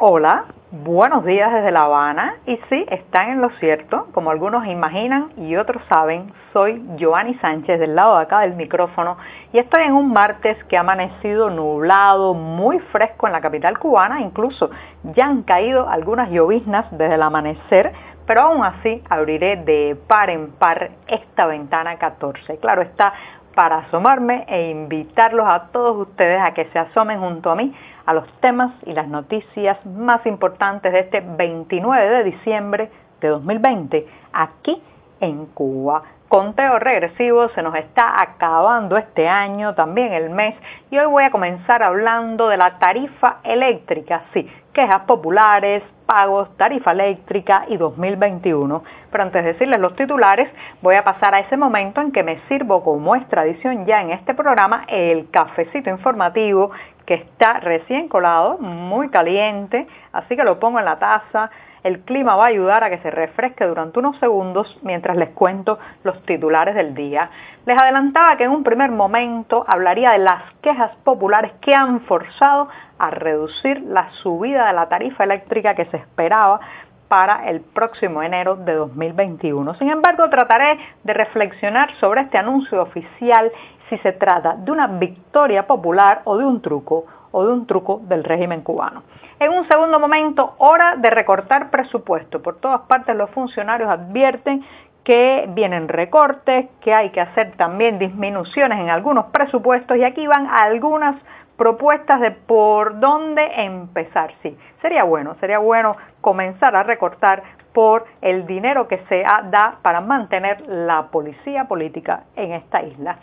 Hola, buenos días desde La Habana. Y sí, están en lo cierto, como algunos imaginan y otros saben, soy Joanny Sánchez del lado de acá del micrófono. Y estoy en un martes que ha amanecido nublado, muy fresco en la capital cubana, incluso ya han caído algunas lloviznas desde el amanecer, pero aún así abriré de par en par esta ventana 14. Claro está, para asomarme e invitarlos a todos ustedes a que se asomen junto a mí a los temas y las noticias más importantes de este 29 de diciembre de 2020 aquí en Cuba. Conteo regresivo, se nos está acabando este año, también el mes, y hoy voy a comenzar hablando de la tarifa eléctrica, sí, quejas populares, pagos, tarifa eléctrica y 2021. Pero antes de decirles los titulares, voy a pasar a ese momento en que me sirvo, como es tradición ya en este programa, el cafecito informativo que está recién colado, muy caliente, así que lo pongo en la taza. El clima va a ayudar a que se refresque durante unos segundos mientras les cuento los titulares del día. Les adelantaba que en un primer momento hablaría de las quejas populares que han forzado a reducir la subida de la tarifa eléctrica que se esperaba para el próximo enero de 2021. Sin embargo, trataré de reflexionar sobre este anuncio oficial si se trata de una victoria popular o de un truco o de un truco del régimen cubano. En un segundo momento, hora de recortar presupuesto. Por todas partes los funcionarios advierten que vienen recortes, que hay que hacer también disminuciones en algunos presupuestos y aquí van algunas propuestas de por dónde empezar. Sí, sería bueno, sería bueno comenzar a recortar por el dinero que se da para mantener la policía política en esta isla.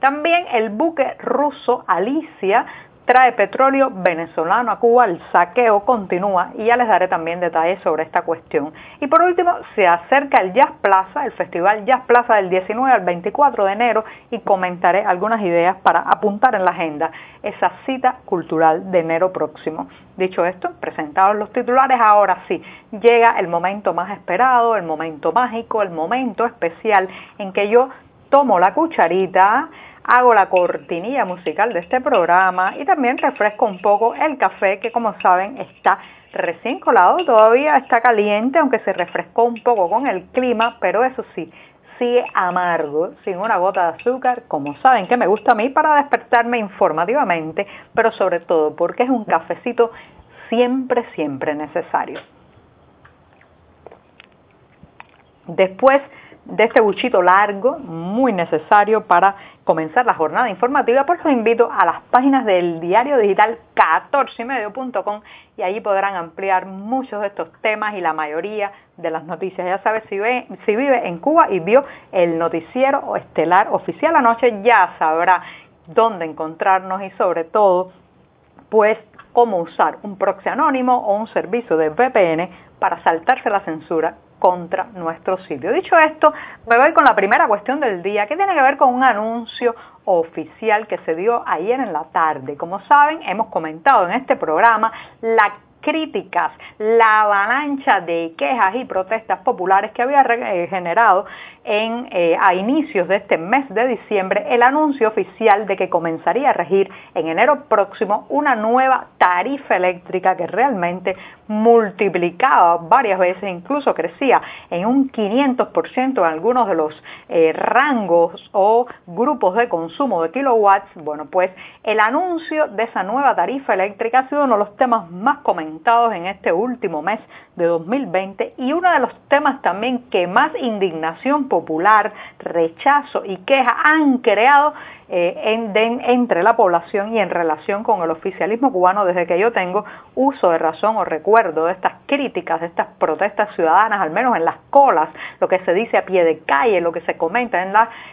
También el buque ruso Alicia trae petróleo venezolano a Cuba, el saqueo continúa y ya les daré también detalles sobre esta cuestión. Y por último, se acerca el Jazz Plaza, el Festival Jazz Plaza del 19 al 24 de enero y comentaré algunas ideas para apuntar en la agenda esa cita cultural de enero próximo. Dicho esto, presentados los titulares, ahora sí, llega el momento más esperado, el momento mágico, el momento especial en que yo tomo la cucharita, hago la cortinilla musical de este programa y también refresco un poco el café que como saben está recién colado, todavía está caliente aunque se refrescó un poco con el clima, pero eso sí, sigue amargo, sin una gota de azúcar, como saben que me gusta a mí para despertarme informativamente, pero sobre todo porque es un cafecito siempre, siempre necesario. Después de este buchito largo, muy necesario para comenzar la jornada informativa, pues los invito a las páginas del diario digital 14ymedio.com y allí podrán ampliar muchos de estos temas y la mayoría de las noticias. Ya sabes, si, si vive en Cuba y vio el noticiero estelar oficial anoche, ya sabrá dónde encontrarnos y sobre todo, pues cómo usar un proxy anónimo o un servicio de VPN para saltarse la censura contra nuestro sitio. Dicho esto, me voy con la primera cuestión del día, que tiene que ver con un anuncio oficial que se dio ayer en la tarde. Como saben, hemos comentado en este programa la críticas, la avalancha de quejas y protestas populares que había eh, generado en, eh, a inicios de este mes de diciembre el anuncio oficial de que comenzaría a regir en enero próximo una nueva tarifa eléctrica que realmente multiplicaba varias veces, incluso crecía en un 500% en algunos de los eh, rangos o grupos de consumo de kilowatts. Bueno, pues el anuncio de esa nueva tarifa eléctrica ha sido uno de los temas más comentados en este último mes de 2020 y uno de los temas también que más indignación popular, rechazo y queja han creado eh, entre la población y en relación con el oficialismo cubano desde que yo tengo uso de razón o recuerdo de estas críticas, de estas protestas ciudadanas, al menos en las colas, lo que se dice a pie de calle, lo que se comenta en,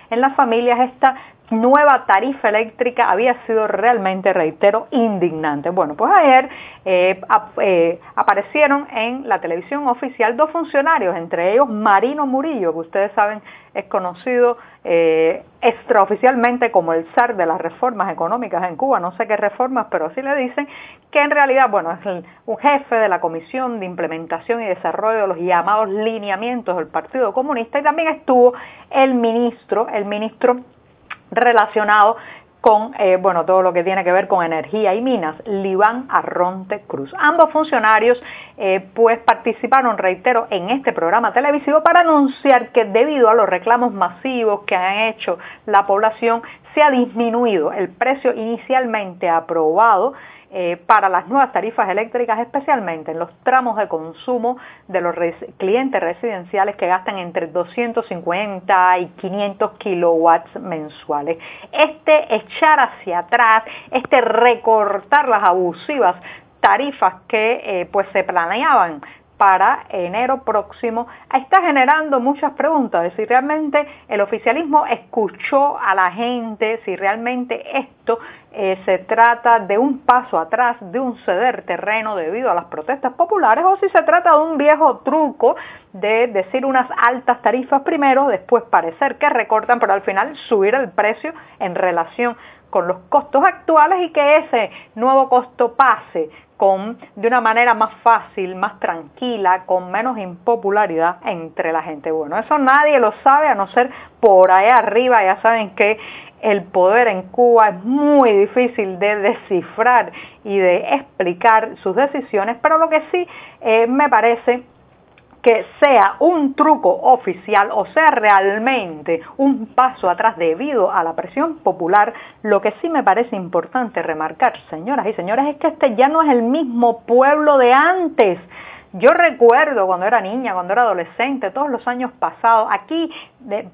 en las familias, esta nueva tarifa eléctrica había sido realmente, reitero, indignante. Bueno, pues ayer eh, eh, aparecieron en la televisión oficial dos funcionarios, entre ellos Marino Murillo, que ustedes saben es conocido eh, extraoficialmente como el zar de las reformas económicas en Cuba, no sé qué reformas, pero así le dicen, que en realidad, bueno, es un jefe de la Comisión de Implementación y Desarrollo de los llamados lineamientos del Partido Comunista y también estuvo el ministro, el ministro relacionado con eh, bueno, todo lo que tiene que ver con energía y minas, Libán Arronte Cruz. Ambos funcionarios eh, pues participaron, reitero, en este programa televisivo para anunciar que debido a los reclamos masivos que han hecho la población, se ha disminuido el precio inicialmente aprobado eh, para las nuevas tarifas eléctricas, especialmente en los tramos de consumo de los clientes residenciales que gastan entre 250 y 500 kilowatts mensuales. Este echar hacia atrás, este recortar las abusivas tarifas que eh, pues se planeaban para enero próximo está generando muchas preguntas de si realmente el oficialismo escuchó a la gente, si realmente esto eh, se trata de un paso atrás, de un ceder terreno debido a las protestas populares o si se trata de un viejo truco de decir unas altas tarifas primero, después parecer que recortan, pero al final subir el precio en relación con los costos actuales y que ese nuevo costo pase con, de una manera más fácil, más tranquila, con menos impopularidad entre la gente. Bueno, eso nadie lo sabe a no ser por ahí arriba, ya saben que el poder en Cuba es muy difícil de descifrar y de explicar sus decisiones, pero lo que sí eh, me parece que sea un truco oficial o sea realmente un paso atrás debido a la presión popular, lo que sí me parece importante remarcar, señoras y señores, es que este ya no es el mismo pueblo de antes. Yo recuerdo cuando era niña, cuando era adolescente, todos los años pasados, aquí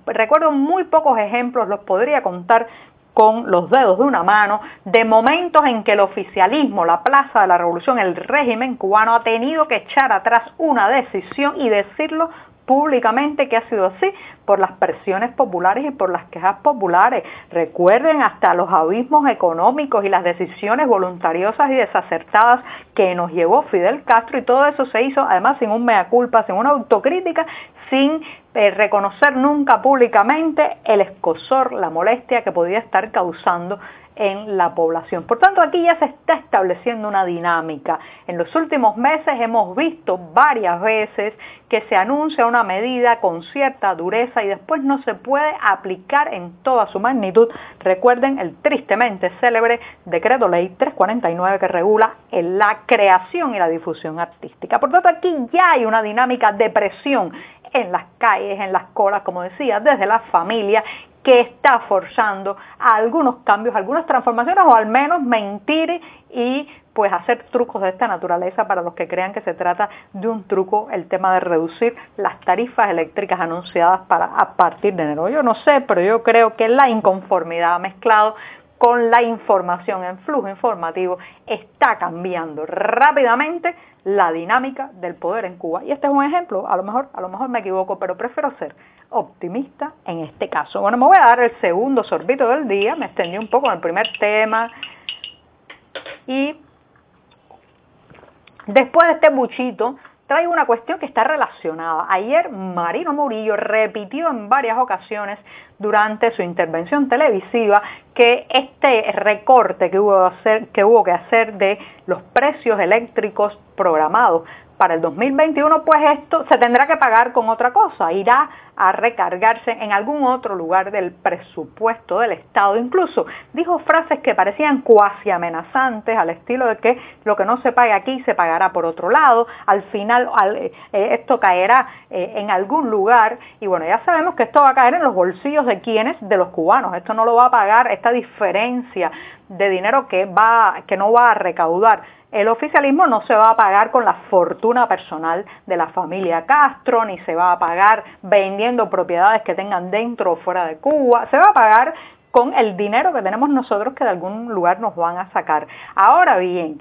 recuerdo muy pocos ejemplos, los podría contar con los dedos de una mano de momentos en que el oficialismo, la Plaza de la Revolución, el régimen cubano ha tenido que echar atrás una decisión y decirlo públicamente que ha sido así por las presiones populares y por las quejas populares. Recuerden hasta los abismos económicos y las decisiones voluntariosas y desacertadas que nos llevó Fidel Castro y todo eso se hizo además sin un mea culpa, sin una autocrítica, sin eh, reconocer nunca públicamente el escosor, la molestia que podía estar causando en la población. Por tanto, aquí ya se está estableciendo una dinámica. En los últimos meses hemos visto varias veces que se anuncia una medida con cierta dureza y después no se puede aplicar en toda su magnitud. Recuerden el tristemente célebre decreto ley 349 que regula la creación y la difusión artística. Por tanto, aquí ya hay una dinámica de presión en las calles, en las colas, como decía, desde la familia que está forzando algunos cambios, algunas transformaciones o al menos mentir y pues hacer trucos de esta naturaleza para los que crean que se trata de un truco el tema de reducir las tarifas eléctricas anunciadas para a partir de enero. Yo no sé, pero yo creo que la inconformidad mezclado con la información en flujo informativo está cambiando rápidamente la dinámica del poder en Cuba. Y este es un ejemplo, a lo mejor, a lo mejor me equivoco, pero prefiero ser optimista en este caso. Bueno, me voy a dar el segundo sorbito del día, me extendí un poco en el primer tema y después de este buchito traigo una cuestión que está relacionada. Ayer Marino Murillo repitió en varias ocasiones durante su intervención televisiva que este recorte que hubo, que hubo que hacer de los precios eléctricos programados para el 2021, pues esto se tendrá que pagar con otra cosa, irá a recargarse en algún otro lugar del presupuesto del Estado. Incluso dijo frases que parecían cuasi amenazantes, al estilo de que lo que no se pague aquí se pagará por otro lado, al final eh, esto caerá eh, en algún lugar. Y bueno, ya sabemos que esto va a caer en los bolsillos de quienes, de los cubanos, esto no lo va a pagar, esta diferencia de dinero que, va, que no va a recaudar el oficialismo no se va a pagar con la fortuna personal de la familia Castro, ni se va a pagar vendiendo propiedades que tengan dentro o fuera de Cuba, se va a pagar con el dinero que tenemos nosotros que de algún lugar nos van a sacar. Ahora bien,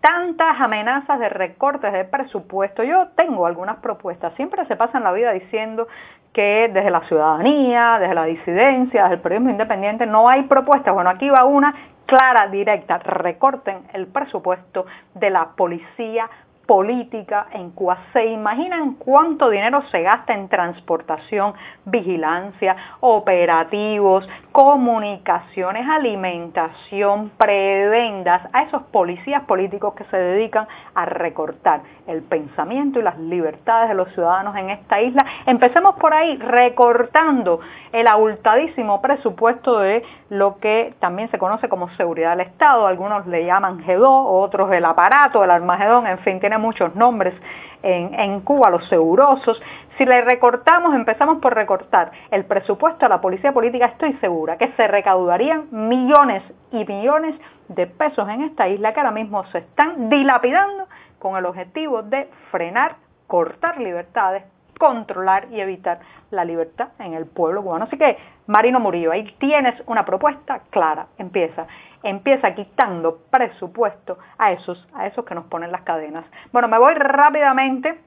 tantas amenazas de recortes de presupuesto, yo tengo algunas propuestas, siempre se pasa en la vida diciendo que desde la ciudadanía, desde la disidencia, desde el periodismo independiente no hay propuestas. Bueno, aquí va una clara, directa, recorten el presupuesto de la policía política en Cuba. ¿Se imaginan cuánto dinero se gasta en transportación, vigilancia, operativos, comunicaciones, alimentación, prebendas a esos policías políticos que se dedican a recortar el pensamiento y las libertades de los ciudadanos en esta isla? Empecemos por ahí, recortando el abultadísimo presupuesto de lo que también se conoce como seguridad del Estado, algunos le llaman G2, otros el aparato, el Armagedón, en fin, tiene muchos nombres en, Cuba, los segurosos. Si le recortamos, empezamos por recortar el presupuesto a la policía política, estoy segura que se recaudarían millones y millones de pesos en esta isla que ahora mismo se están dilapidando con el objetivo de frenar, cortar libertades controlar y evitar la libertad en el pueblo cubano. Así que, Marino Murillo, ahí tienes una propuesta clara. Empieza, empieza quitando presupuesto a esos, a esos que nos ponen las cadenas. Bueno, me voy rápidamente.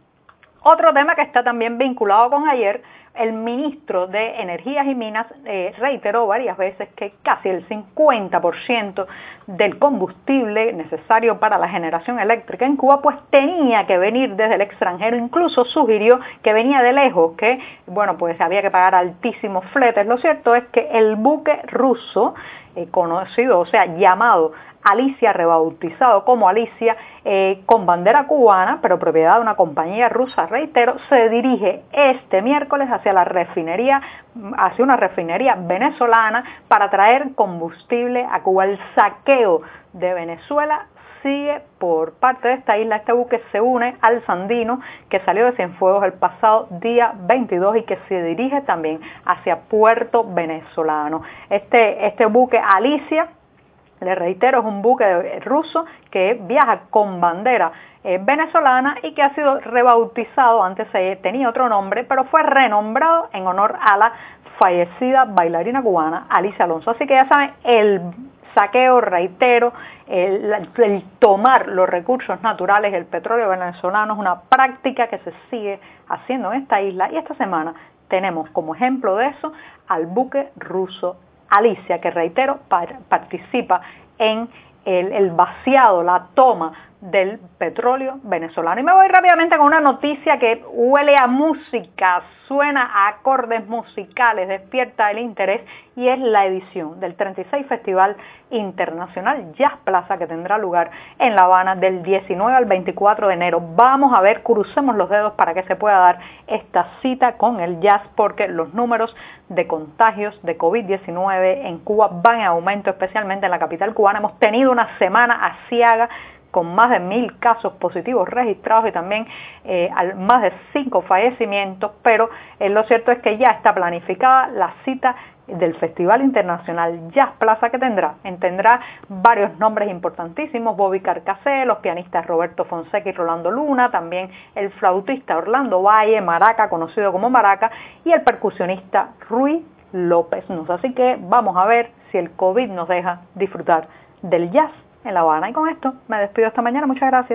Otro tema que está también vinculado con ayer el ministro de Energías y Minas eh, reiteró varias veces que casi el 50% del combustible necesario para la generación eléctrica en Cuba pues tenía que venir desde el extranjero, incluso sugirió que venía de lejos, que bueno pues había que pagar altísimos fletes. Lo cierto es que el buque ruso eh, conocido, o sea, llamado Alicia, rebautizado como Alicia, eh, con bandera cubana, pero propiedad de una compañía rusa, reitero, se dirige este miércoles hacia la refinería, hacia una refinería venezolana para traer combustible a Cuba. El de Venezuela sigue por parte de esta isla. Este buque se une al Sandino que salió de Cienfuegos el pasado día 22 y que se dirige también hacia Puerto Venezolano. Este, este buque Alicia le reitero, es un buque ruso que viaja con bandera eh, venezolana y que ha sido rebautizado, antes tenía otro nombre, pero fue renombrado en honor a la fallecida bailarina cubana Alicia Alonso. Así que ya saben, el saqueo, reitero, el, tomar los recursos naturales, el petróleo venezolano es una práctica que se sigue haciendo en esta isla. Y esta semana tenemos como ejemplo de eso al buque ruso Alicia, que reitero, participa en el, vaciado, la toma del petróleo venezolano. Y me voy rápidamente con una noticia que huele a música, suena a acordes musicales, despierta el interés y es la edición del 36 Festival Internacional Jazz Plaza que tendrá lugar en La Habana del 19 al 24 de enero. Vamos a ver, crucemos los dedos para que se pueda dar esta cita con el jazz porque los números de contagios de COVID-19 en Cuba van en aumento, especialmente en la capital cubana. Hemos tenido una semana asiaga con más de mil casos positivos registrados y también eh, más de cinco fallecimientos, pero eh, lo cierto es que ya está planificada la cita del Festival Internacional Jazz Plaza que tendrá, tendrá varios nombres importantísimos, Bobby Carcasé, los pianistas Roberto Fonseca y Rolando Luna, también el flautista Orlando Valle, Maraca, conocido como Maraca, y el percusionista Rui López. Así que vamos a ver si el COVID nos deja disfrutar del jazz en La Habana. Y con esto me despido esta mañana. Muchas gracias.